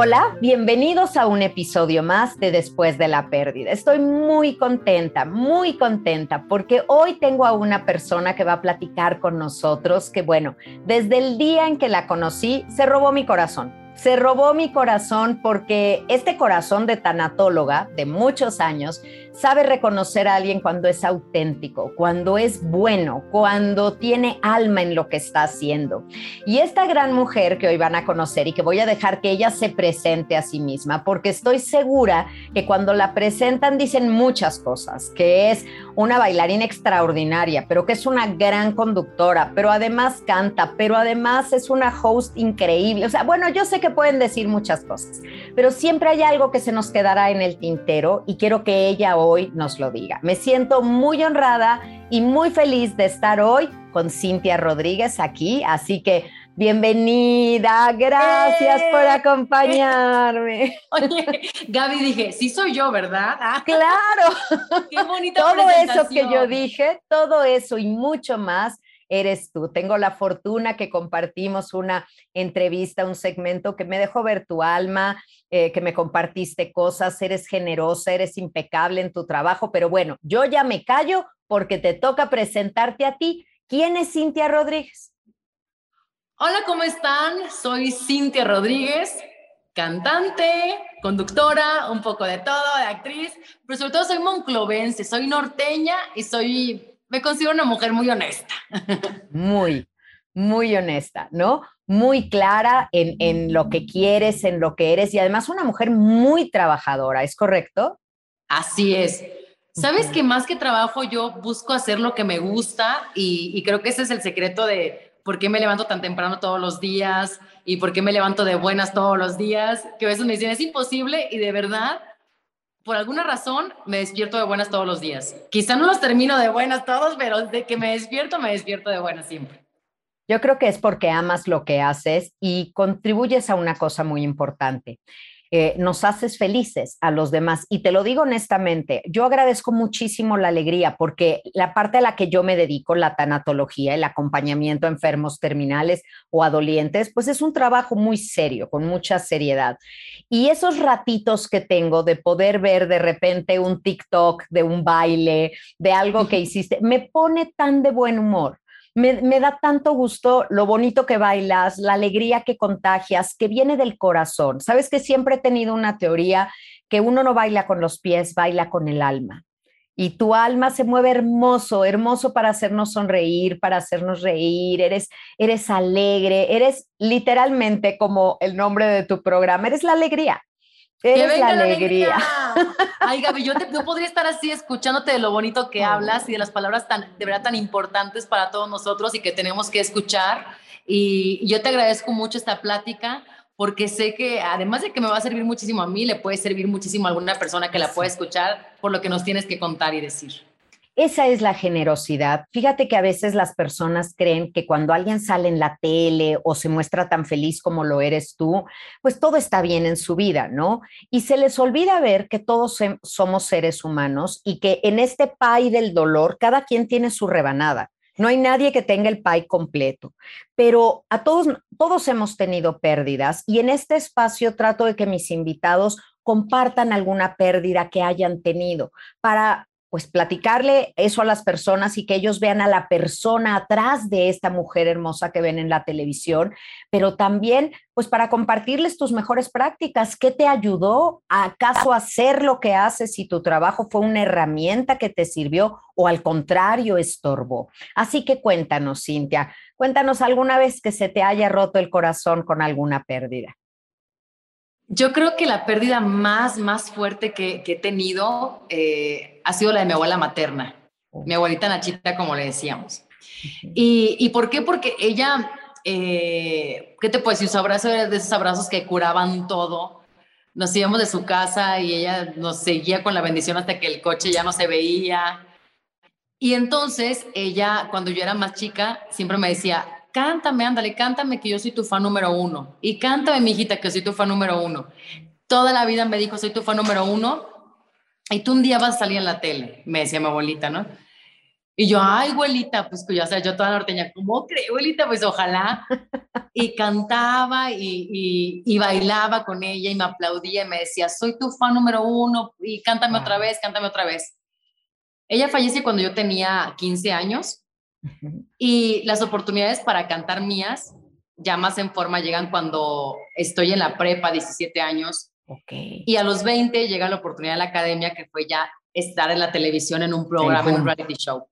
Hola, bienvenidos a un episodio más de Después de la Pérdida. Estoy muy contenta, muy contenta porque hoy tengo a una persona que va a platicar con nosotros que, bueno, desde el día en que la conocí, se robó mi corazón se robó mi corazón porque este corazón de tanatóloga de muchos años sabe reconocer a alguien cuando es auténtico, cuando es bueno, cuando tiene alma en lo que está haciendo. Y esta gran mujer que hoy van a conocer y que voy a dejar que ella se presente a sí misma, porque estoy segura que cuando la presentan dicen muchas cosas, que es una bailarina extraordinaria, pero que es una gran conductora, pero además canta, pero además es una host increíble. O sea, bueno, yo sé que pueden decir muchas cosas, pero siempre hay algo que se nos quedará en el tintero y quiero que ella hoy nos lo diga. Me siento muy honrada y muy feliz de estar hoy con Cintia Rodríguez aquí, así que bienvenida, gracias por ¡Eh! acompañarme. Oye, Gaby, dije, sí soy yo, ¿verdad? Ah. Claro. Qué bonita Todo eso que yo dije, todo eso y mucho más eres tú. Tengo la fortuna que compartimos una entrevista, un segmento que me dejó ver tu alma, eh, que me compartiste cosas, eres generosa, eres impecable en tu trabajo, pero bueno, yo ya me callo porque te toca presentarte a ti. ¿Quién es Cintia Rodríguez? Hola, ¿cómo están? Soy Cintia Rodríguez, cantante, conductora, un poco de todo, de actriz, pero sobre todo soy monclovense, soy norteña y soy me considero una mujer muy honesta. Muy, muy honesta, ¿no? Muy clara en, en, lo que quieres, en lo que eres y además una mujer muy trabajadora, ¿es correcto? Así es. Sabes que más que trabajo yo busco hacer lo que me gusta y, y creo que ese es el secreto de por qué me levanto tan temprano todos los días y por qué me levanto de buenas todos los días, que a veces me dicen es imposible y de verdad por alguna razón me despierto de buenas todos los días. Quizá no los termino de buenas todos, pero de que me despierto, me despierto de buenas siempre. Yo creo que es porque amas lo que haces y contribuyes a una cosa muy importante. Eh, nos haces felices a los demás. Y te lo digo honestamente, yo agradezco muchísimo la alegría porque la parte a la que yo me dedico, la tanatología, el acompañamiento a enfermos terminales o a dolientes, pues es un trabajo muy serio, con mucha seriedad. Y esos ratitos que tengo de poder ver de repente un TikTok de un baile, de algo que hiciste, me pone tan de buen humor me, da tanto gusto lo bonito que bailas, la alegría que contagias, que viene del corazón. Sabes que siempre he tenido una teoría que uno no baila con los pies, baila con el alma. Y tu alma se mueve hermoso, hermoso para hacernos sonreír, para hacernos reír, eres, eres alegre, eres literalmente como el nombre de tu programa, eres la alegría. Eres la alegría. Ay, Gaby, yo, te, podría estar así escuchándote de lo bonito que hablas y de las palabras tan, de verdad tan importantes para todos nosotros y que tenemos que escuchar. Y yo te agradezco mucho esta plática porque sé que además de que me va a servir muchísimo a mí, le puede servir muchísimo a alguna persona que la pueda escuchar por lo que nos tienes que contar y decir. Esa es la generosidad. Fíjate que a veces las personas creen que cuando alguien sale en la tele o se muestra tan feliz como lo eres tú, pues todo está bien en su vida, ¿no? Y se les olvida ver que todos somos seres humanos y que en este pay del dolor cada quien tiene su rebanada. No hay nadie que tenga el pay completo, pero a todos, todos hemos tenido pérdidas y en este espacio trato de que mis invitados compartan alguna pérdida que hayan tenido para pues platicarle eso a las personas y que ellos vean a la persona atrás de esta mujer hermosa que ven en la televisión, pero también pues para compartirles tus mejores prácticas, ¿qué te ayudó acaso a hacer lo que haces si tu trabajo fue una herramienta que te sirvió o al contrario estorbó? Así que cuéntanos, Cintia, cuéntanos alguna vez que se te haya roto el corazón con alguna pérdida. Yo creo que la pérdida más, más fuerte que, he tenido eh, ha sido la de mi abuela materna, mi abuelita Nachita, como le decíamos. ¿Y, por qué? Porque ella, eh, ¿qué te puedo decir? Su abrazo era de esos abrazos que curaban todo. Nos íbamos de su casa y ella nos seguía con la bendición hasta que el coche ya no se veía. Y entonces ella, cuando yo era más chica, siempre me decía, cántame, ándale, cántame que yo soy tu fan número uno. Y cántame, mi hijita, que soy tu fan número uno. Toda la vida me dijo, soy tu fan número uno. Y tú un día vas a salir en la tele, me decía mi abuelita, ¿no? Y yo, ay, abuelita, pues ya sea, yo toda norteña, ¿cómo creo, abuelita? Pues ojalá. Y cantaba y, y, bailaba con ella y me aplaudía y me decía, soy tu fan número uno y cántame otra vez, cántame otra vez. Ella falleció cuando yo tenía 15 años y las oportunidades para cantar mías ya más en forma llegan cuando estoy en la prepa, 17 años. Okay. Y a los 20 llega la oportunidad de la academia, que fue ya estar en la televisión en un programa, en un reality show.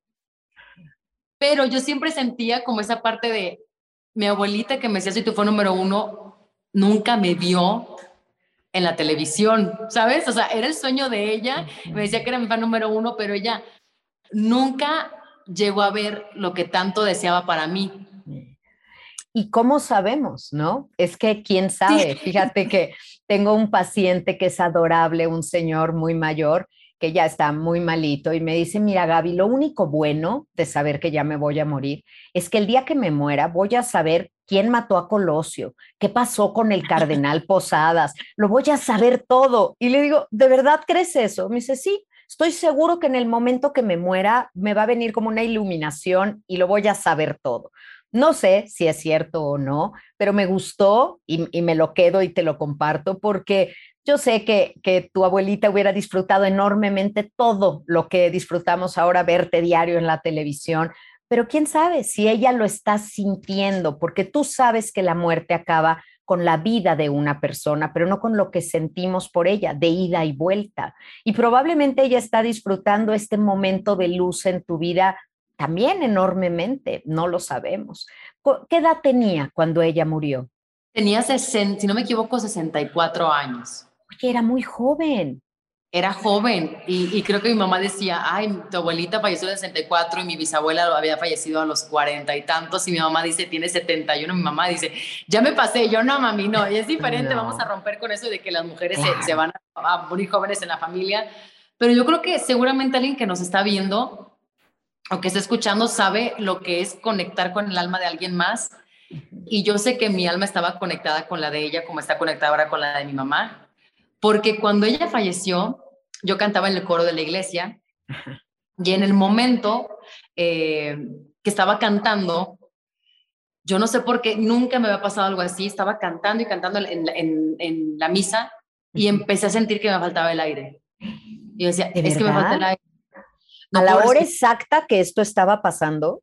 Pero yo siempre sentía como esa parte de mi abuelita que me decía, si tú fue número uno, nunca me vio en la televisión, ¿sabes? O sea, era el sueño de ella, me decía que era mi fan número uno, pero ella nunca llegó a ver lo que tanto deseaba para mí. ¿Y cómo sabemos, no? Es que quién sabe. Fíjate que tengo un paciente que es adorable, un señor muy mayor, que ya está muy malito y me dice, mira Gaby, lo único bueno de saber que ya me voy a morir es que el día que me muera voy a saber quién mató a Colosio, qué pasó con el cardenal Posadas, lo voy a saber todo. Y le digo, ¿de verdad crees eso? Me dice, sí, estoy seguro que en el momento que me muera me va a venir como una iluminación y lo voy a saber todo. No sé si es cierto o no, pero me gustó y, me lo quedo y te lo comparto porque yo sé que, que, tu abuelita hubiera disfrutado enormemente todo lo que disfrutamos ahora verte diario en la televisión, pero quién sabe si ella lo está sintiendo, porque tú sabes que la muerte acaba con la vida de una persona, pero no con lo que sentimos por ella, de ida y vuelta. Y probablemente ella está disfrutando este momento de luz en tu vida también enormemente, no lo sabemos. ¿Qué edad tenía cuando ella murió? Tenía, si no me equivoco, 64 años. Oye, era muy joven. Era joven y, creo que mi mamá decía, ay, tu abuelita falleció en 64 y mi bisabuela había fallecido a los 40 y tantos y mi mamá dice, tiene 71, mi mamá dice, ya me pasé, yo no, mami, no, y es diferente, vamos a romper con eso de que las mujeres se, se, van a morir jóvenes en la familia, pero yo creo que seguramente alguien que nos está viendo o que está escuchando sabe lo que es conectar con el alma de alguien más. Y yo sé que mi alma estaba conectada con la de ella, como está conectada ahora con la de mi mamá, porque cuando ella falleció, yo cantaba en el coro de la iglesia y en el momento eh, que estaba cantando, yo no sé por qué, nunca me había pasado algo así, estaba cantando y cantando en, en la misa y empecé a sentir que me faltaba el aire. Y yo decía, es que me falta el aire a la hora exacta que esto estaba pasando.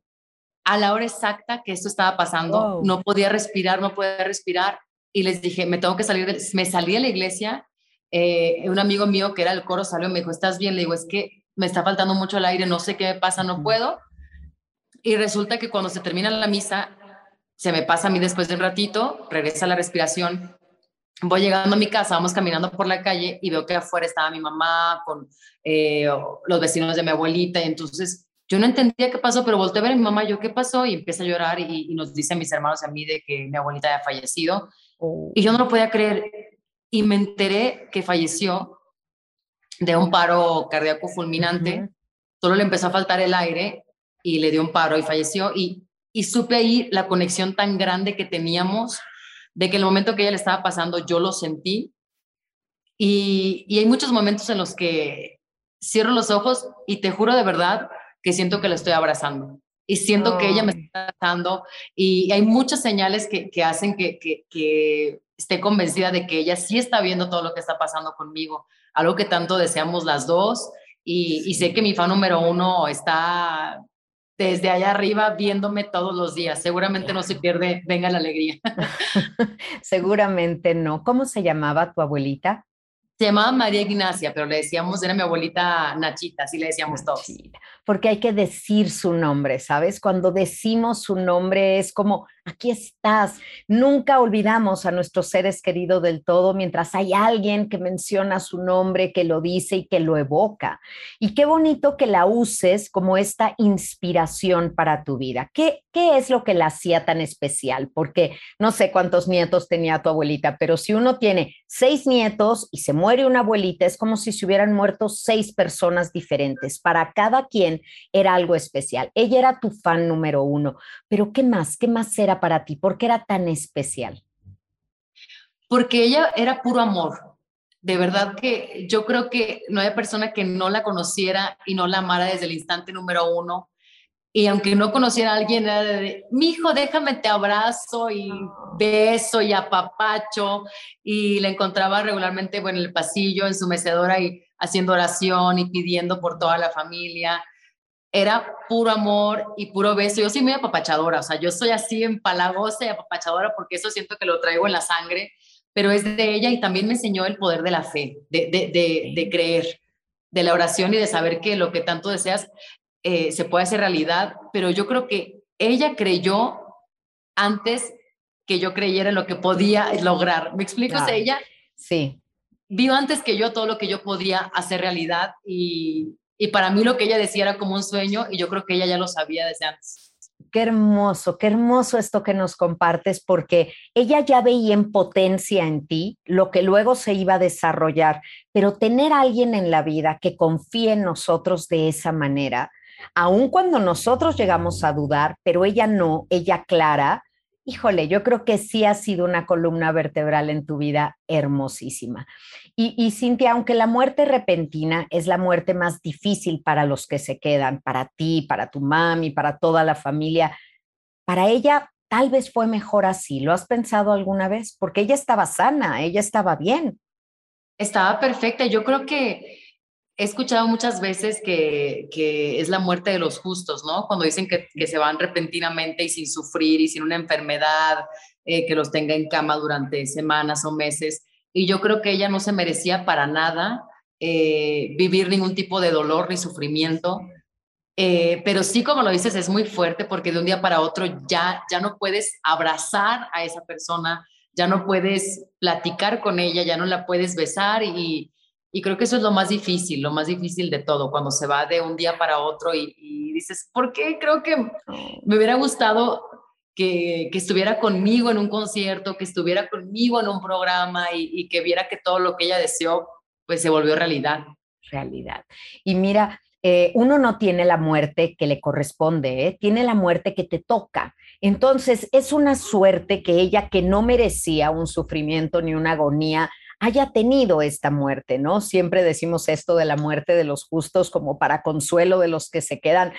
A la hora exacta que esto estaba pasando, no podía respirar, no podía respirar. Y les dije, me tengo que salir, de, me salí de la iglesia. Eh, un amigo mío que era el coro salió y me dijo, ¿estás bien? Le digo, es que me está faltando mucho el aire, no sé qué me pasa, no puedo. Y resulta que cuando se termina la misa, se me pasa a mí después de un ratito, regresa la respiración. Voy llegando a mi casa, vamos caminando por la calle y veo que afuera estaba mi mamá con eh, los vecinos de mi abuelita. Y entonces yo no entendía qué pasó, pero volteé a ver a mi mamá, yo qué pasó y empieza a llorar y, nos dicen mis hermanos y a mí de que mi abuelita había fallecido. Y yo no lo podía creer y me enteré que falleció de un paro cardíaco fulminante, solo le empezó a faltar el aire y le dio un paro y falleció. Y, y supe ahí la conexión tan grande que teníamos de que el momento que ella le estaba pasando yo lo sentí. Y, hay muchos momentos en los que cierro los ojos y te juro de verdad que siento que la estoy abrazando y siento que ella me está abrazando y hay muchas señales que, hacen que, que, esté convencida de que ella sí está viendo todo lo que está pasando conmigo, algo que tanto deseamos las dos y, y sé que mi fan número uno está desde allá arriba viéndome todos los días. Seguramente no se pierde, venga la alegría. Seguramente no. ¿Cómo se llamaba tu abuelita? Se llamaba María Ignacia, pero le decíamos, era mi abuelita Nachita, así le decíamos todos. Porque hay que decir su nombre, ¿sabes? Cuando decimos su nombre es como, aquí estás. Nunca olvidamos a nuestros seres queridos del todo mientras hay alguien que menciona su nombre, que lo dice y que lo evoca. Y qué bonito que la uses como esta inspiración para tu vida. ¿Qué, qué es lo que la hacía tan especial? Porque no sé cuántos nietos tenía tu abuelita, pero si uno tiene seis nietos y se muere una abuelita, es como si se hubieran muerto seis personas diferentes. Para cada quien era algo especial. Ella era tu fan número uno, pero ¿qué más? ¿Qué más era para ti? ¿Por qué era tan especial? Porque ella era puro amor. De verdad que yo creo que no hay persona que no la conociera y no la amara desde el instante número uno. y aunque no conociera a alguien, era de, mi hijo, déjame te abrazo y beso y apapacho. Y le encontraba regularmente bueno, en el pasillo, en su mecedora y haciendo oración y pidiendo por toda la familia. Era puro amor y puro beso. Yo soy muy apapachadora, o sea, yo soy así empalagosa y apapachadora porque eso siento que lo traigo en la sangre, pero es de ella y también me enseñó el poder de la fe, de, de, de, de creer, de la oración y de saber que lo que tanto deseas eh, se puede hacer realidad, pero yo creo que ella creyó antes que yo creyera en lo que podía lograr. ¿Me explico? ella sí. vio antes que yo todo lo que yo podía hacer realidad y, y para mí lo que ella decía era como un sueño y yo creo que ella ya lo sabía desde antes. Qué hermoso, qué hermoso esto que nos compartes, porque ella ya veía en potencia en ti lo que luego se iba a desarrollar, pero tener a alguien en la vida que confíe en nosotros de esa manera, aun cuando nosotros llegamos a dudar, pero ella no, ella clara, híjole, yo creo que sí ha sido una columna vertebral en tu vida hermosísima. Y, y, Cintia, aunque la muerte repentina es la muerte más difícil para los que se quedan, para ti, para tu mami, para toda la familia, para ella tal vez fue mejor así. ¿Lo has pensado alguna vez? Porque ella estaba sana, ella estaba bien. Estaba perfecta. Yo creo que he escuchado muchas veces que, que, es la muerte de los justos, ¿no? Cuando dicen que, se van repentinamente y sin sufrir y sin una enfermedad eh, que los tenga en cama durante semanas o meses. Y yo creo que ella no se merecía para nada eh, vivir ningún tipo de dolor ni sufrimiento. Eh, pero sí, como lo dices, es muy fuerte porque de un día para otro ya, ya no puedes abrazar a esa persona, ya no puedes platicar con ella, ya no la puedes besar y, y creo que eso es lo más difícil, lo más difícil de todo, cuando se va de un día para otro y, dices, ¿por qué? Creo que me hubiera gustado que, estuviera conmigo en un concierto, que estuviera conmigo en un programa y, que viera que todo lo que ella deseó, pues se volvió realidad. Realidad. Y mira, eh, uno no tiene la muerte que le corresponde, ¿eh? tiene la muerte que te toca. Entonces, es una suerte que ella, que no merecía un sufrimiento ni una agonía, haya tenido esta muerte, ¿no? Siempre decimos esto de la muerte de los justos como para consuelo de los que se quedan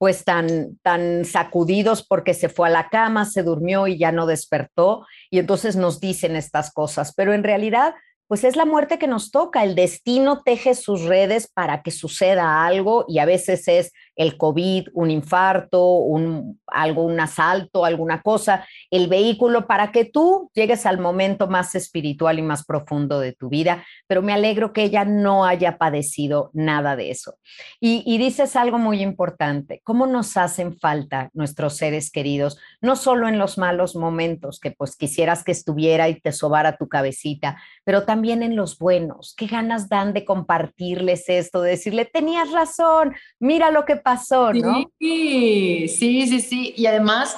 pues tan, tan sacudidos porque se fue a la cama, se durmió y ya no despertó, y entonces nos dicen estas cosas, pero en realidad pues es la muerte que nos toca. El destino teje sus redes para que suceda algo y a veces es el COVID, un infarto, un, algo, un asalto, alguna cosa, el vehículo para que tú llegues al momento más espiritual y más profundo de tu vida. Pero me alegro que ella no haya padecido nada de eso. Y, y dices algo muy importante, ¿cómo nos hacen falta nuestros seres queridos? No solo en los malos momentos, que pues quisieras que estuviera y te sobara tu cabecita, pero también en los buenos. ¿Qué ganas dan de compartirles esto, de decirle, tenías razón, mira lo que pasó, ¿no? Sí, sí, sí, sí. Y además,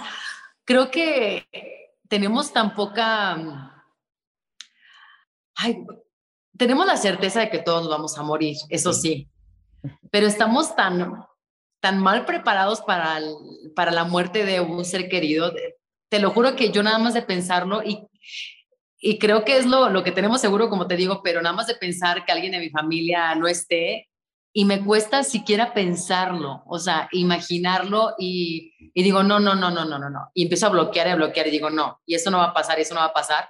creo que tenemos tan poca... Ay, tenemos la certeza de que todos vamos a morir, eso sí, pero estamos tan, tan mal preparados para, para la muerte de un ser querido. Te lo juro que yo nada más de pensarlo y, y creo que es lo, lo que tenemos seguro, como te digo, pero nada más de pensar que alguien de mi familia no esté, y me cuesta siquiera pensarlo, o sea, imaginarlo y, y, digo, no, no, no, no, no, no, no. Y empiezo a bloquear y a bloquear y digo, no, y eso no va a pasar, y eso no va a pasar.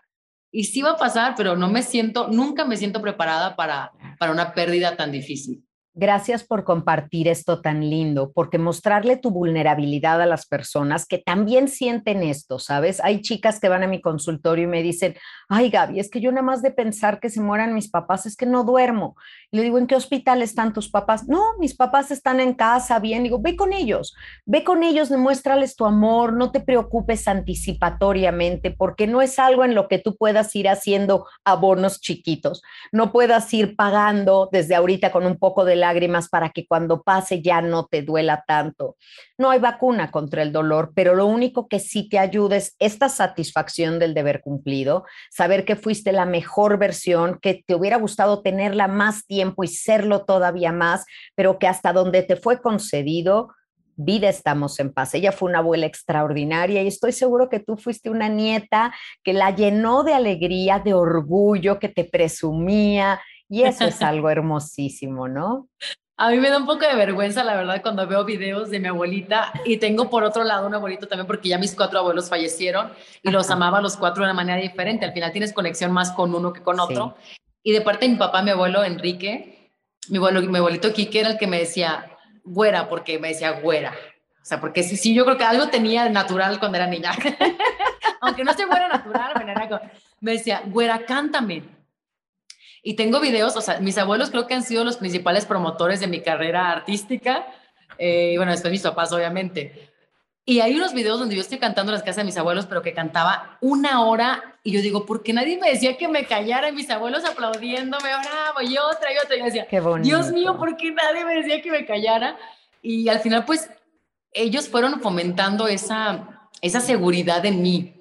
Y sí va a pasar, pero no me siento, nunca me siento preparada para, para una pérdida tan difícil. Gracias por compartir esto tan lindo, porque mostrarle tu vulnerabilidad a las personas que también sienten esto, ¿sabes? Hay chicas que van a mi consultorio y me dicen, ay Gaby, es que yo nada más de pensar que se mueran mis papás, es que no duermo. Y le digo, ¿en qué hospital están tus papás? No, mis papás están en casa, bien. Digo, ve con ellos, ve con ellos, demuéstrales tu amor, no te preocupes anticipatoriamente, porque no es algo en lo que tú puedas ir haciendo abonos chiquitos, no puedas ir pagando desde ahorita con un poco de lágrimas para que cuando pase ya no te duela tanto. No hay vacuna contra el dolor, pero lo único que sí te ayuda es esta satisfacción del deber cumplido, saber que fuiste la mejor versión, que te hubiera gustado tenerla más tiempo y serlo todavía más, pero que hasta donde te fue concedido, vida estamos en paz. Ella fue una abuela extraordinaria y estoy seguro que tú fuiste una nieta que la llenó de alegría, de orgullo, que te presumía, y eso es algo hermosísimo, ¿no? A mí me da un poco de vergüenza, la verdad, cuando veo videos de mi abuelita y tengo por otro lado un abuelito también porque ya mis cuatro abuelos fallecieron y los amaba a los cuatro de una manera diferente. Al final tienes conexión más con uno que con otro. Y de parte de mi papá, mi abuelo Enrique, mi, abuelo, mi abuelito Quique era el que me decía güera, porque me decía güera. O sea, porque sí, sí, yo creo que algo tenía natural cuando era niña. Aunque no soy güera natural, me decía, güera, cántame. Y tengo videos, o sea, mis abuelos creo que han sido los principales promotores de mi carrera artística. Eh, bueno, después mis papás, obviamente. Y hay unos videos donde yo estoy cantando en las casas de mis abuelos, pero que cantaba una hora y yo digo, ¿por qué nadie me decía que me callara? Y mis abuelos aplaudiéndome, bravo, y otra y otra. Y yo decía, Dios mío, ¿por qué nadie me decía que me callara? Y al final, pues, ellos fueron fomentando esa, esa seguridad en mí,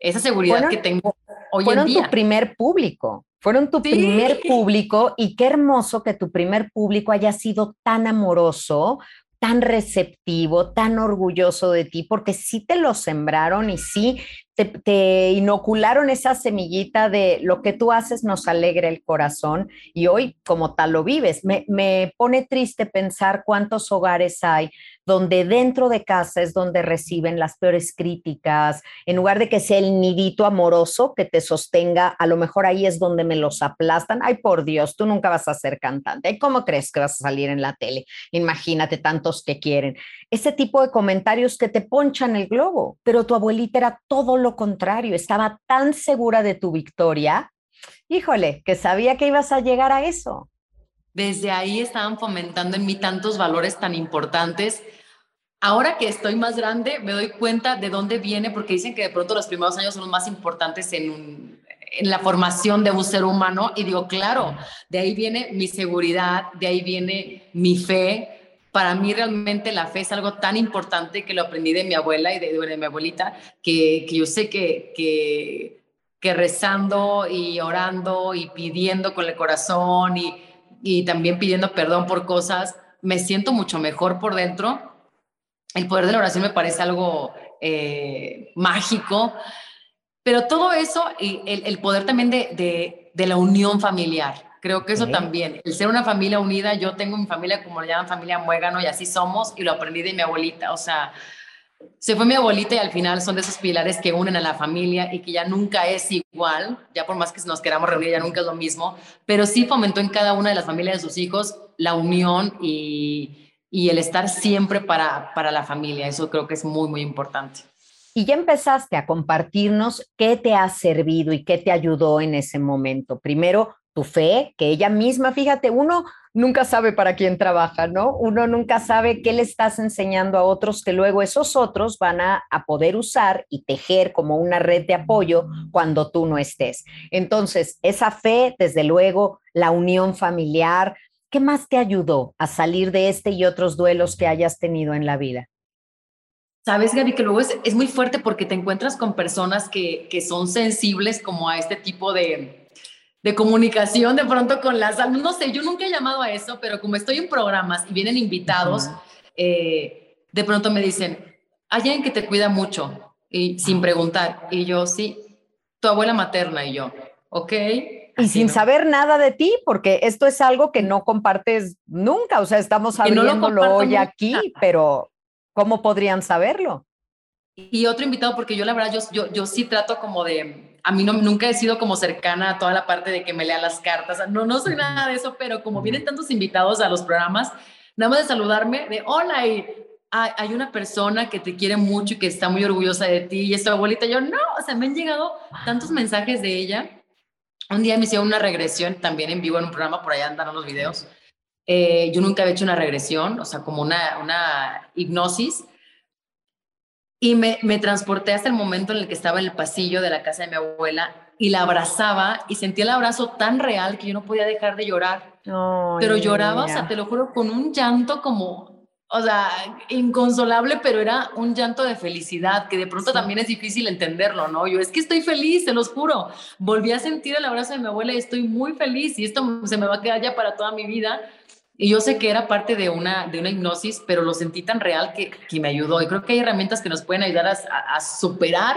esa seguridad que tengo hoy en día. Fueron tu primer público, fueron tu primer público y qué hermoso que tu primer público haya sido tan amoroso tan receptivo, tan orgulloso de ti, porque sí te lo sembraron y sí te, inocularon esa semillita de lo que tú haces nos alegra el corazón y hoy como tal lo vives. Me, me pone triste pensar cuántos hogares hay donde dentro de casa es donde reciben las peores críticas, en lugar de que sea el nidito amoroso que te sostenga, a lo mejor ahí es donde me los aplastan. Ay, por Dios, tú nunca vas a ser cantante. ¿Cómo crees que vas a salir en la tele? Imagínate tantos que quieren. Ese tipo de comentarios que te ponchan el globo, pero tu abuelita era todo contrario, estaba tan segura de tu victoria, híjole, que sabía que ibas a llegar a eso desde ahí estaban fomentando en mí tantos valores tan importantes. Ahora que estoy más grande, me doy cuenta de dónde viene, porque dicen que de pronto los primeros años son los más importantes en, en la formación de un ser humano. Y digo, claro, de ahí viene mi seguridad, de ahí viene mi fe. Para mí realmente la fe es algo tan importante que lo aprendí de mi abuela y de, mi abuelita, que, yo sé que, rezando y orando y pidiendo con el corazón y también pidiendo perdón por cosas, me siento mucho mejor por dentro. El poder de la oración me parece algo eh, mágico, pero todo eso y el, poder también de, la unión familiar. Creo que eso también, el ser una familia unida, yo tengo mi familia como le llaman familia muégano y así somos y lo aprendí de mi abuelita, o sea, se fue mi abuelita y al final son de esos pilares que unen a la familia y que ya nunca es igual, ya por más que nos queramos reunir, ya nunca es lo mismo, pero sí fomentó en cada una de las familias de sus hijos la unión y, y el estar siempre para, para la familia. Eso creo que es muy, muy importante. Y ya empezaste a compartirnos qué te ha servido y qué te ayudó en ese momento. Primero, tu fe, que ella misma, fíjate, uno nunca sabe para quién trabaja, ¿no? Uno nunca sabe qué le estás enseñando a otros que luego esos otros van a, poder usar y tejer como una red de apoyo cuando tú no estés. Entonces, esa fe, desde luego, la unión familiar, ¿qué más te ayudó a salir de este y otros duelos que hayas tenido en la vida? Sabes, Gaby, que luego es, muy fuerte porque te encuentras con personas que, que son sensibles como a este tipo de, de comunicación de pronto con las almas. No sé, yo nunca he llamado a eso, pero como estoy en programas y vienen invitados, eh, de pronto me dicen, hay alguien que te cuida mucho y sin preguntar. Y yo, sí, tu abuela materna y yo, ok. Y sin saber nada de ti, porque esto es algo que no compartes nunca, o sea, estamos abriéndolo hoy aquí, pero ¿cómo podrían saberlo? Y otro invitado, porque yo la verdad, yo, yo, yo sí trato como de, a mí no, nunca he sido como cercana a toda la parte de que me lea las cartas, no, no soy nada de eso, pero como vienen tantos invitados a los programas, nada más de saludarme, de hola, y hay una persona que te quiere mucho y que está muy orgullosa de ti, y es tu abuelita, yo no, o sea, me han llegado tantos mensajes de ella. Un día me hicieron una regresión también en vivo en un programa, por allá andan los videos. Eh, yo nunca había hecho una regresión, o sea, como una, una hipnosis y me, me, transporté hasta el momento en el que estaba en el pasillo de la casa de mi abuela y la abrazaba y sentí el abrazo tan real que yo no podía dejar de llorar. pero lloraba, o sea, te lo juro, con un llanto como, o sea, inconsolable, pero era un llanto de felicidad, que de pronto también es difícil entenderlo, ¿no? Yo es que estoy feliz, te los juro. Volví a sentir el abrazo de mi abuela y estoy muy feliz y esto se me va a quedar ya para toda mi vida y yo sé que era parte de una, de una hipnosis, pero lo sentí tan real que, que me ayudó. Y creo que hay herramientas que nos pueden ayudar a, a, superar,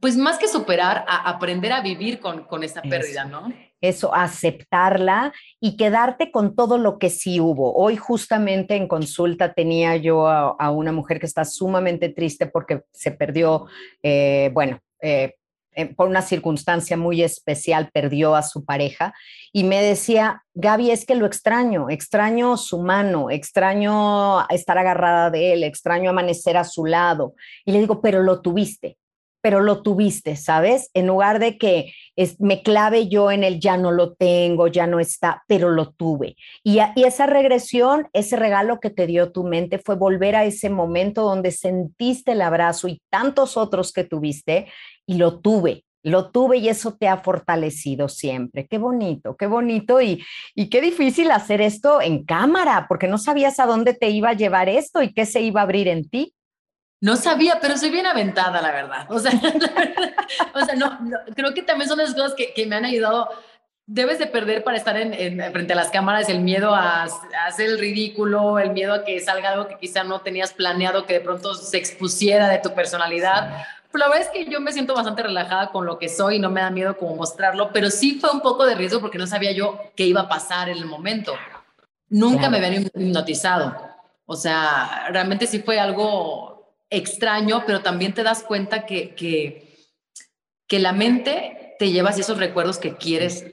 pues más que superar, a aprender a vivir con, con esta pérdida, ¿no? eso, aceptarla y quedarte con todo lo que sí hubo. Hoy justamente en consulta tenía yo a, una mujer que está sumamente triste porque se perdió, eh, bueno, eh, por una circunstancia muy especial perdió a su pareja y me decía, Gaby, es que lo extraño, extraño su mano, extraño estar agarrada de él, extraño amanecer a su lado. Y le digo, pero lo tuviste, pero lo tuviste, ¿sabes? En lugar de que me clave yo en el ya no lo tengo, ya no está, pero lo tuve. Y, y, esa regresión, ese regalo que te dio tu mente fue volver a ese momento donde sentiste el abrazo y tantos otros que tuviste y lo tuve. Lo tuve y eso te ha fortalecido siempre. Qué bonito, qué bonito y, y qué difícil hacer esto en cámara, porque no sabías a dónde te iba a llevar esto y qué se iba a abrir en ti. No sabía, pero soy bien aventada, la verdad. O sea, o sea no, creo que también son las cosas que, que, me han ayudado. Debes de perder para estar en, en, frente a las cámaras el miedo a, a, hacer el ridículo, el miedo a que salga algo que quizá no tenías planeado, que de pronto se expusiera de tu personalidad. Pero la verdad es que yo me siento bastante relajada con lo que soy y no me da miedo como mostrarlo, pero sí fue un poco de riesgo porque no sabía yo qué iba a pasar en el momento. Nunca me habían hipnotizado. O sea, realmente sí fue algo extraño, pero también te das cuenta que, que, la mente te lleva hacia esos recuerdos que quieres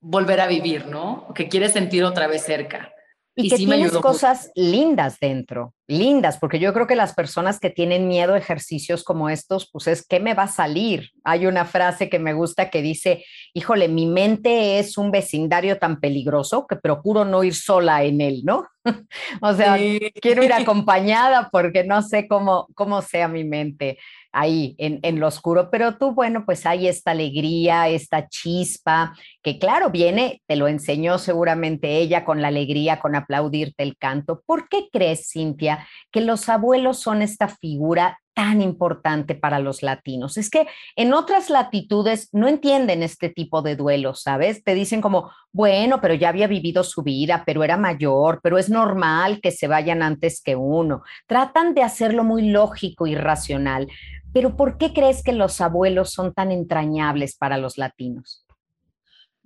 volver a vivir, ¿no? Que quieres sentir otra vez cerca. Y, que tienes cosas lindas dentro, lindas, porque yo creo que las personas que tienen miedo a ejercicios como estos, pues es, ¿qué me va a salir? Hay una frase que me gusta que dice, híjole, mi mente es un vecindario tan peligroso que procuro no ir sola en él, ¿no? o sea, quiero ir acompañada porque no sé cómo, cómo sea mi mente ahí en, en, lo oscuro, pero tú, bueno, pues hay esta alegría, esta chispa, que claro, viene, te lo enseñó seguramente ella con la alegría, con aplaudirte el canto. ¿Por qué crees, Cintia, que los abuelos son esta figura tan importante para los latinos. Es que en otras latitudes no entienden este tipo de duelos, ¿sabes? Te dicen como, bueno, pero ya había vivido su vida, pero era mayor, pero es normal que se vayan antes que uno. Tratan de hacerlo muy lógico y racional. Pero ¿por qué crees que los abuelos son tan entrañables para los latinos?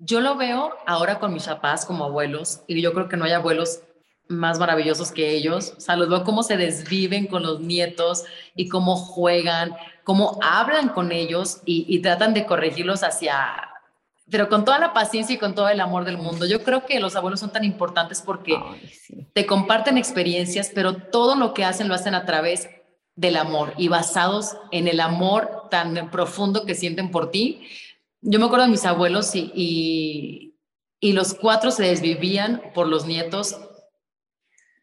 Yo lo veo ahora con mis papás como abuelos y yo creo que no hay abuelos más maravillosos que ellos. O sea, los veo cómo se desviven con los nietos y cómo juegan, cómo hablan con ellos y, tratan de corregirlos hacia, pero con toda la paciencia y con todo el amor del mundo. Yo creo que los abuelos son tan importantes porque te comparten experiencias, pero todo lo que hacen lo hacen a través del amor y basados en el amor tan profundo que sienten por ti. Yo me acuerdo de mis abuelos y, y, y los cuatro se desvivían por los nietos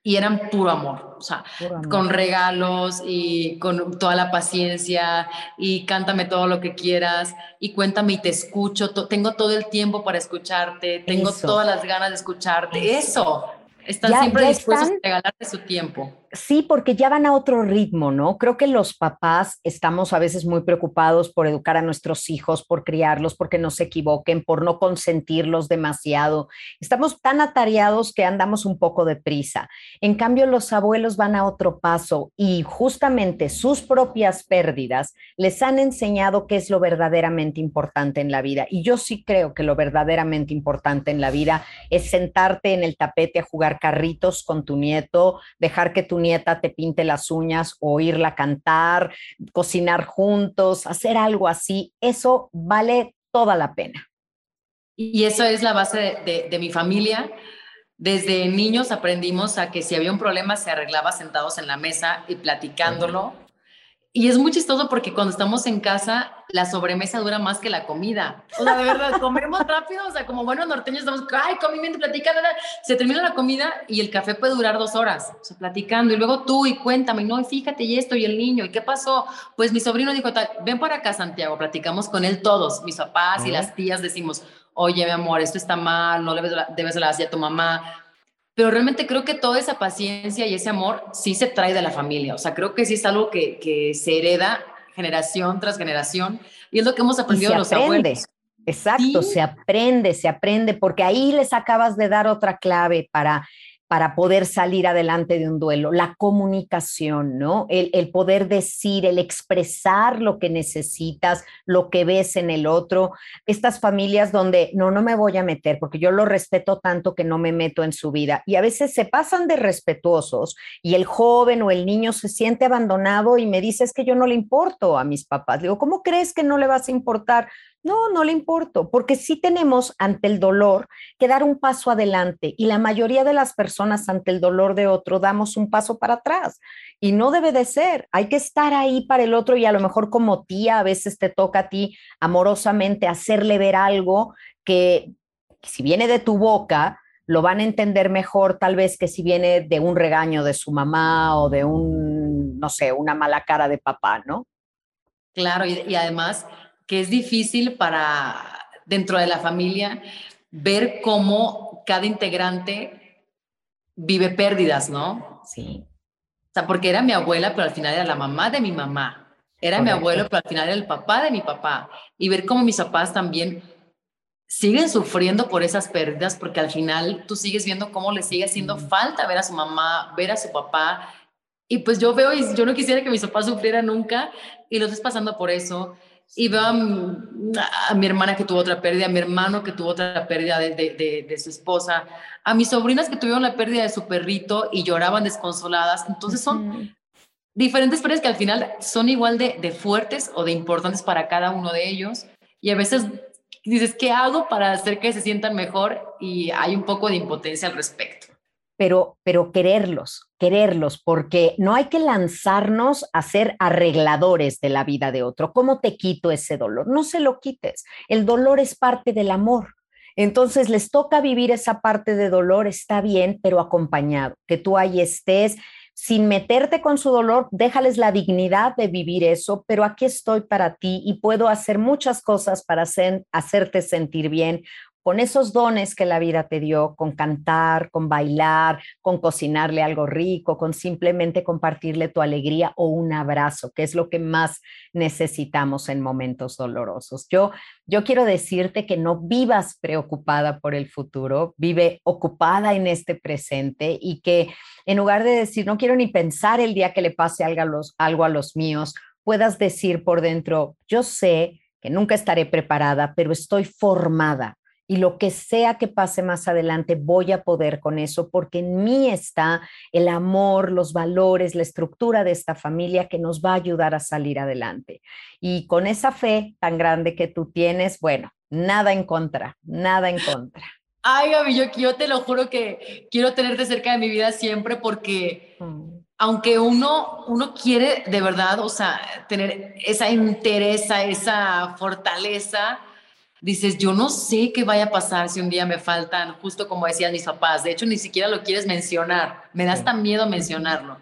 y eran puro amor, o sea, con regalos y con toda la paciencia y cántame todo lo que quieras y cuéntame y te escucho, tengo todo el tiempo para escucharte, tengo todas las ganas de escucharte, eso, están siempre dispuestos a regalarte su tiempo. Sí, porque ya van a otro ritmo, ¿no? Creo que los papás estamos a veces muy preocupados por educar a nuestros hijos, por criarlos, porque no se equivoquen, por no consentirlos demasiado. Estamos tan atareados que andamos un poco de prisa. En cambio, los abuelos van a otro paso y justamente sus propias pérdidas les han enseñado qué es lo verdaderamente importante en la vida. Y yo sí creo que lo verdaderamente importante en la vida es sentarte en el tapete a jugar carritos con tu nieto, dejar que tu nieta te pinte las uñas, oírla cantar, cocinar juntos, hacer algo así, eso vale toda la pena. Y eso es la base de, mi familia. Desde niños aprendimos a que si había un problema se arreglaba sentados en la mesa y platicándolo. Y es muy chistoso porque cuando estamos en casa, la sobremesa dura más que la comida. O sea, de verdad, comemos rápido, o sea, como buenos norteños estamos, ay, comiendo, platicando, se termina la comida y el café puede durar dos horas, o sea, platicando. Y luego tú y cuéntame, no, fíjate, y esto, y el niño, ¿y qué pasó? Pues mi sobrino dijo, ven para acá, Santiago, platicamos con él todos, mis papás y las tías decimos, oye, mi amor, esto está mal, no debes, debes la a tu mamá pero realmente creo que toda esa paciencia y ese amor sí se trae de la familia. O sea, creo que sí es algo que, que se hereda generación tras generación y es lo que hemos aprendido de los abuelos. Exacto, se aprende, se aprende, porque ahí les acabas de dar otra clave para para poder salir adelante de un duelo, la comunicación, ¿no? El, el, poder decir, el expresar lo que necesitas, lo que ves en el otro. Estas familias donde no, no me voy a meter porque yo lo respeto tanto que no me meto en su vida. Y a veces se pasan de respetuosos y el joven o el niño se siente abandonado y me dice es que yo no le importo a mis papás. Digo, ¿cómo crees que no le vas a importar? No, no le importo, porque sí tenemos ante el dolor que dar un paso adelante y la mayoría de las personas ante el dolor de otro damos un paso para atrás y no debe de ser. Hay que estar ahí para el otro y a lo mejor como tía a veces te toca a ti amorosamente hacerle ver algo que si viene de tu boca, lo van a entender mejor tal vez que si viene de un regaño de su mamá o de un, no sé, una mala cara de papá, ¿no? Claro, y, y además que es difícil para dentro de la familia ver cómo cada integrante vive pérdidas, ¿no? Sí. O sea, porque era mi abuela, pero al final era la mamá de mi mamá. Era mi abuelo, pero al final era el papá de mi papá. Y ver cómo mis papás también siguen sufriendo por esas pérdidas, porque al final tú sigues viendo cómo le sigue haciendo falta ver a su mamá, ver a su papá. Y pues yo veo, y yo no quisiera que mis papás sufrieran nunca, y los estás pasando por eso y veo a, mi hermana que tuvo otra pérdida, a mi hermano que tuvo otra pérdida de, de, de, su esposa, a mis sobrinas que tuvieron la pérdida de su perrito y lloraban desconsoladas. Entonces son diferentes pérdidas que al final son igual de, fuertes o de importantes para cada uno de ellos. Y a veces dices, ¿qué hago para hacer que se sientan mejor? Y hay un poco de impotencia al respecto pero, pero quererlos, quererlos, porque no hay que lanzarnos a ser arregladores de la vida de otro. ¿Cómo te quito ese dolor? No se lo quites. El dolor es parte del amor. Entonces les toca vivir esa parte de dolor, está bien, pero acompañado, que tú ahí estés sin meterte con su dolor, déjales la dignidad de vivir eso, pero aquí estoy para ti y puedo hacer muchas cosas para hacer, hacerte sentir bien con esos dones que la vida te dio, con cantar, con bailar, con cocinarle algo rico, con simplemente compartirle tu alegría o un abrazo, que es lo que más necesitamos en momentos dolorosos. Yo, yo quiero decirte que no vivas preocupada por el futuro, vive ocupada en este presente y que en lugar de decir, no quiero ni pensar el día que le pase algo a los, algo a los míos, puedas decir por dentro, yo sé que nunca estaré preparada, pero estoy formada y lo que sea que pase más adelante, voy a poder con eso, porque en mí está el amor, los valores, la estructura de esta familia que nos va a ayudar a salir adelante. Y con esa fe tan grande que tú tienes, bueno, nada en contra, nada en contra. Ay, Gaby, yo, yo te lo juro que quiero tenerte cerca de mi vida siempre porque... Mm. aunque uno, uno quiere de verdad, o sea, tener esa interés, esa fortaleza, dices, yo no sé qué vaya a pasar si un día me faltan, justo como decían mis papás, de hecho ni siquiera lo quieres mencionar, me da hasta miedo mencionarlo.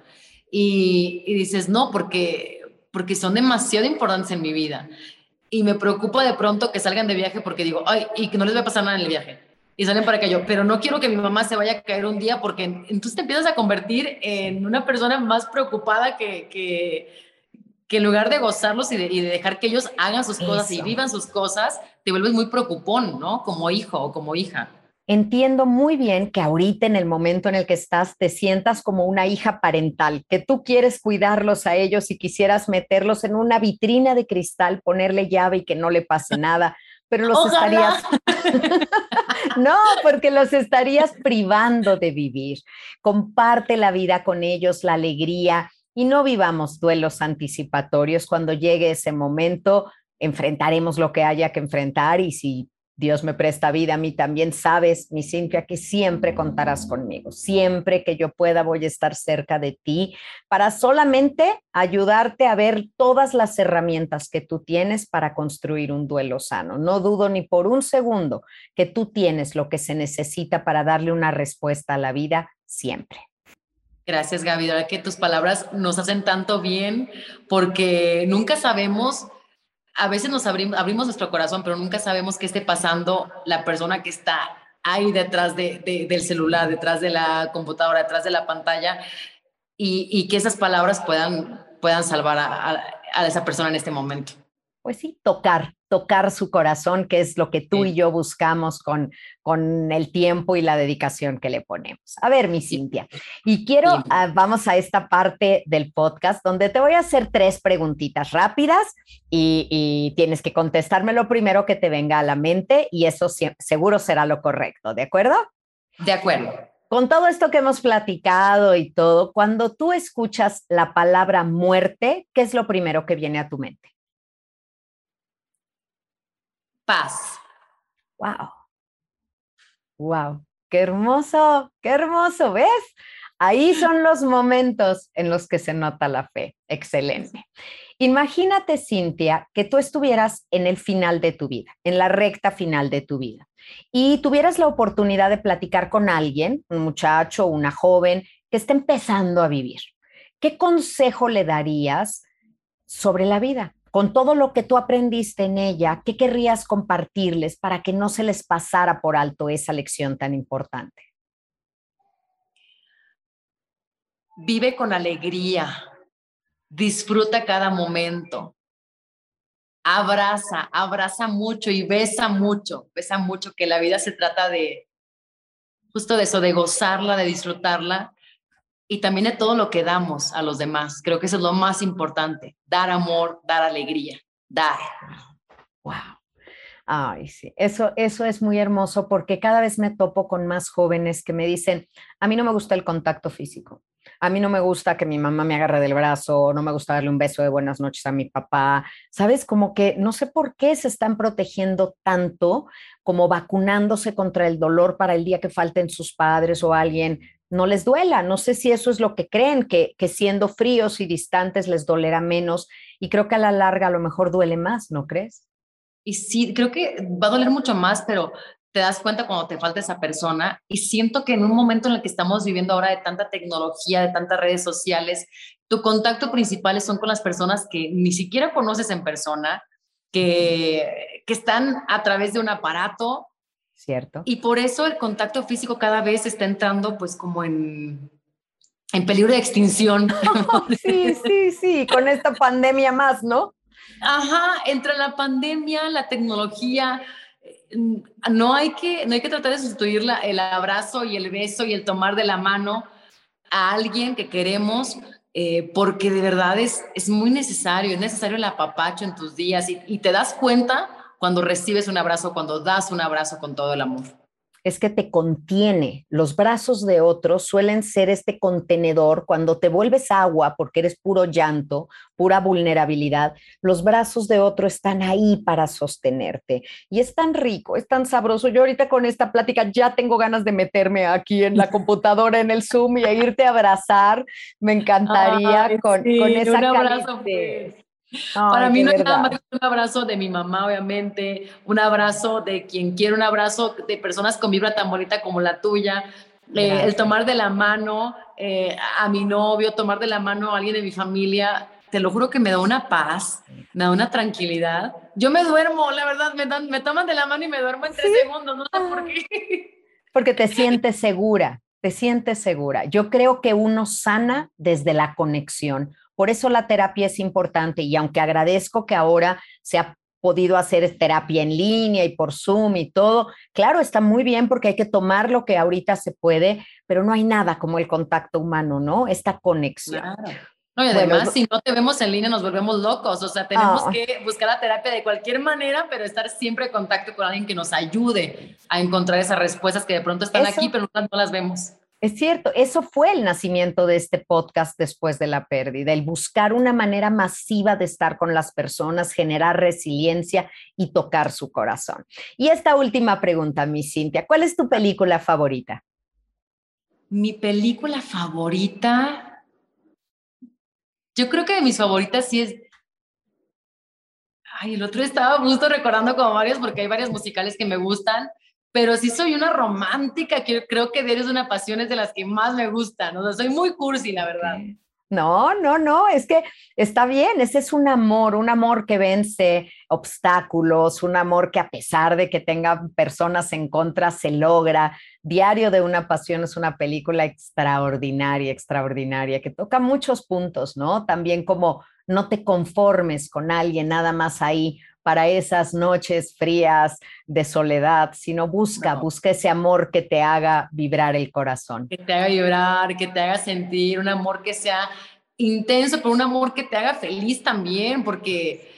Y, dices, no, porque, porque son demasiado importantes en mi vida. Y me preocupa de pronto que salgan de viaje porque digo, ay, y que no les va a pasar nada en el viaje. Y salen para que yo, pero no quiero que mi mamá se vaya a caer un día porque entonces te empiezas a convertir en una persona más preocupada que, que, que en lugar de gozarlos y de, y de dejar que ellos hagan sus cosas y vivan sus cosas, te vuelves muy preocupón, ¿no? Como hijo o como hija. Entiendo muy bien que ahorita en el momento en el que estás te sientas como una hija parental, que tú quieres cuidarlos a ellos y quisieras meterlos en una vitrina de cristal, ponerle llave y que no le pase nada, pero los estarías No, porque los estarías privando de vivir. Comparte la vida con ellos, la alegría y no vivamos duelos anticipatorios cuando llegue ese momento enfrentaremos lo que haya que enfrentar y si Dios me presta vida a mí también, sabes, mi Cintia, que siempre contarás conmigo. Siempre que yo pueda voy a estar cerca de ti para solamente ayudarte a ver todas las herramientas que tú tienes para construir un duelo sano. No dudo ni por un segundo que tú tienes lo que se necesita para darle una respuesta a la vida siempre. Gracias, Gaby. que tus palabras nos hacen tanto bien porque nunca sabemos a veces nos abrimos, abrimos nuestro corazón, pero nunca sabemos qué esté pasando la persona que está ahí detrás de, del celular, detrás de la computadora, detrás de la pantalla, y, y que esas palabras puedan, puedan salvar a, a, esa persona en este momento. Pues sí, tocar, tocar su corazón, que es lo que tú y yo buscamos con, con el tiempo y la dedicación que le ponemos. A ver, mi Cintia, y quiero, ah, vamos a esta parte del podcast donde te voy a hacer tres preguntitas rápidas y, y tienes que contestarme lo primero que te venga a la mente y eso seguro será lo correcto, ¿de acuerdo? De acuerdo. Con todo esto que hemos platicado y todo, cuando tú escuchas la palabra muerte, ¿qué es lo primero que viene a tu mente? Paz. Wow. Wow. Qué hermoso, qué hermoso, ¿ves? Ahí son los momentos en los que se nota la fe. Excelente. Imagínate, Cintia, que tú estuvieras en el final de tu vida, en la recta final de tu vida, y tuvieras la oportunidad de platicar con alguien, un muchacho, una joven, que está empezando a vivir. ¿Qué consejo le darías sobre la vida? Con todo lo que tú aprendiste en ella, ¿qué querrías compartirles para que no se les pasara por alto esa lección tan importante? Vive con alegría, disfruta cada momento, abraza, abraza mucho y besa mucho, besa mucho, que la vida se trata de justo de eso, de gozarla, de disfrutarla y también de todo lo que damos a los demás. Creo que eso es lo más importante, dar amor, dar alegría, dar. Wow. Ay, sí, eso, eso es muy hermoso porque cada vez me topo con más jóvenes que me dicen, a mí no me gusta el contacto físico, a mí no me gusta que mi mamá me agarre del brazo, no me gusta darle un beso de buenas noches a mi papá, ¿sabes? Como que no sé por qué se están protegiendo tanto como vacunándose contra el dolor para el día que falten sus padres o alguien no les duela. No sé si eso es lo que creen, que, que siendo fríos y distantes les dolerá menos y creo que a la larga a lo mejor duele más, ¿no crees? Y sí, creo que va a doler mucho más, pero te das cuenta cuando te falta esa persona y siento que en un momento en el que estamos viviendo ahora de tanta tecnología, de tantas redes sociales, tu contacto principal son con las personas que ni siquiera conoces en persona, que, que están a través de un aparato ¿cierto? Y por eso el contacto físico cada vez está entrando pues como en, en peligro de extinción. sí, sí, sí, con esta pandemia más, ¿no? Ajá, entre la pandemia, la tecnología, mm, no hay que, no hay que tratar de sustituir el abrazo y el beso y el tomar de la mano a alguien que queremos, eh, porque de verdad es, es muy necesario, es necesario el apapacho en tus días y, y te das cuenta cuando recibes un abrazo, cuando das un abrazo con todo el amor. Es que te contiene. Los brazos de otros suelen ser este contenedor cuando te vuelves agua porque eres puro llanto, pura vulnerabilidad. Los brazos de otro están ahí para sostenerte. Y es tan rico, es tan sabroso. Yo ahorita con esta plática ya tengo ganas de meterme aquí en la computadora, en el Zoom y a irte a abrazar. Me encantaría con, con, esa un abrazo, para mí no es nada más un abrazo de mi mamá, obviamente, un abrazo de quien quiere, un abrazo de personas con vibra tan bonita como la tuya, eh, el tomar de la mano eh, a mi novio, tomar de la mano a alguien de mi familia, te lo juro que me da una paz, me da una tranquilidad. Yo me duermo, la verdad, me, dan, me toman de la mano y me duermo en tres segundos, no sé por qué. Porque te sientes segura, te sientes segura. Yo creo que uno sana desde la conexión por eso la terapia es importante y aunque agradezco que ahora se ha podido hacer terapia en línea y por Zoom y todo, claro, está muy bien porque hay que tomar lo que ahorita se puede, pero no hay nada como el contacto humano, ¿no? Esta conexión. No, y además, si no te vemos en línea, nos volvemos locos. O sea, tenemos ah. que buscar la terapia de cualquier manera, pero estar siempre en contacto con alguien que nos ayude a encontrar esas respuestas que de pronto están aquí, pero no las vemos. Es cierto, eso fue el nacimiento de este podcast después de la pérdida, el buscar una manera masiva de estar con las personas, generar resiliencia y tocar su corazón. Y esta última pregunta, mi Cintia, ¿cuál es tu película favorita? Mi película favorita, yo creo que de mis favoritas sí es... Ay, el otro estaba justo recordando como varios porque hay varias musicales que me gustan pero sí soy una romántica, que creo que eres una pasión es de las que más me gustan, o sea, soy muy cursi, la verdad. No, no, no, es que está bien, ese es un amor, un amor que vence obstáculos, un amor que a pesar de que tenga personas en contra se logra. Diario de una pasión es una película extraordinaria, extraordinaria, que toca muchos puntos, ¿no? También como no te conformes con alguien nada más ahí para esas noches frías de soledad, sino busca, busca ese amor que te haga vibrar el corazón. Que te haga vibrar, que te haga sentir un amor que sea intenso, pero un amor que te haga feliz también, porque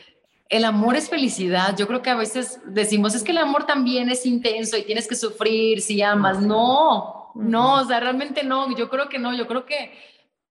el amor es felicidad. Yo creo que a veces decimos, es que el amor también es intenso y tienes que sufrir si amas. No, no, o sea, realmente no. Yo creo que no, yo creo que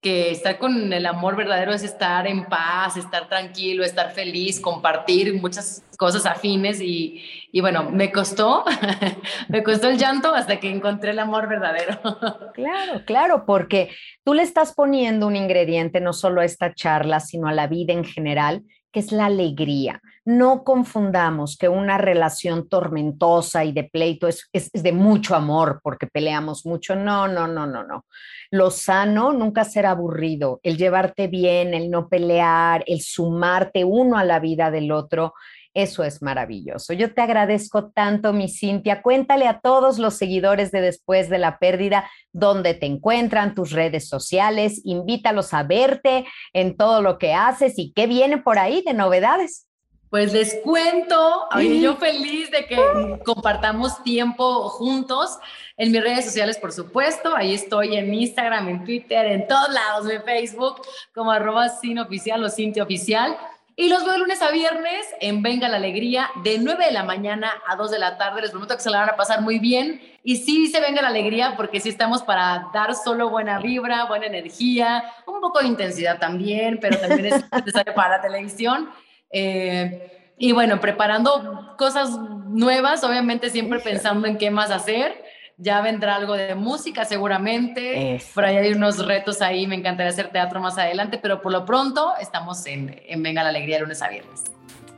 que estar con el amor verdadero es estar en paz, estar tranquilo, estar feliz, compartir muchas cosas afines y, y bueno, me costó, me costó el llanto hasta que encontré el amor verdadero. Claro, claro, porque tú le estás poniendo un ingrediente no solo a esta charla, sino a la vida en general, es la alegría. No confundamos que una relación tormentosa y de pleito es, es, de mucho amor porque peleamos mucho. No, no, no, no, no. Lo sano nunca será aburrido. El llevarte bien, el no pelear, el sumarte uno a la vida del otro eso es maravilloso. Yo te agradezco tanto, mi Cintia. Cuéntale a todos los seguidores de Después de la Pérdida dónde te encuentran, tus redes sociales. Invítalos a verte en todo lo que haces y qué viene por ahí de novedades. Pues les cuento, yo feliz de que compartamos tiempo juntos en mis redes sociales, por supuesto. Ahí estoy en Instagram, en Twitter, en todos lados, en Facebook, como arroba sin oficial o Cintia oficial. Y los veo de lunes a viernes en Venga la Alegría, de 9 de la mañana a 2 de la tarde. Les prometo que se la van a pasar muy bien. Y sí se Venga la Alegría porque sí estamos para dar solo buena vibra, buena energía, un poco de intensidad también, pero también es necesario para la televisión. Eh, y bueno, preparando cosas nuevas, obviamente siempre pensando en qué más hacer ya vendrá algo de música seguramente. Por ahí hay unos retos ahí, me encantaría hacer teatro más adelante, pero por lo pronto estamos en, en Venga la Alegría lunes a viernes.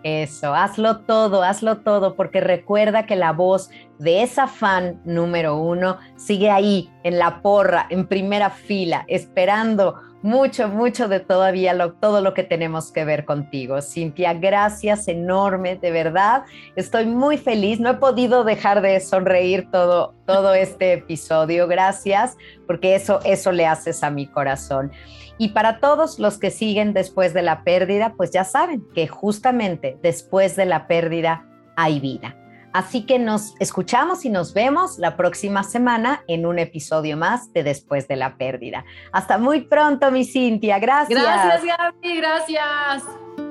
Eso, hazlo todo, hazlo todo, porque recuerda que la voz de esa fan número uno sigue ahí, en la porra, en primera fila, esperando mucho, mucho de todavía lo, todo lo que tenemos que ver contigo. Cintia, gracias enorme, de verdad. Estoy muy feliz. No he podido dejar de sonreír todo, todo este episodio. Gracias, porque eso, eso le haces a mi corazón. Y para todos los que siguen después de la pérdida, pues ya saben que justamente después de la pérdida hay vida. Así que nos escuchamos y nos vemos la próxima semana en un episodio más de Después de la Pérdida. Hasta muy pronto, mi Cintia. Gracias. Gracias, Gaby. Gracias.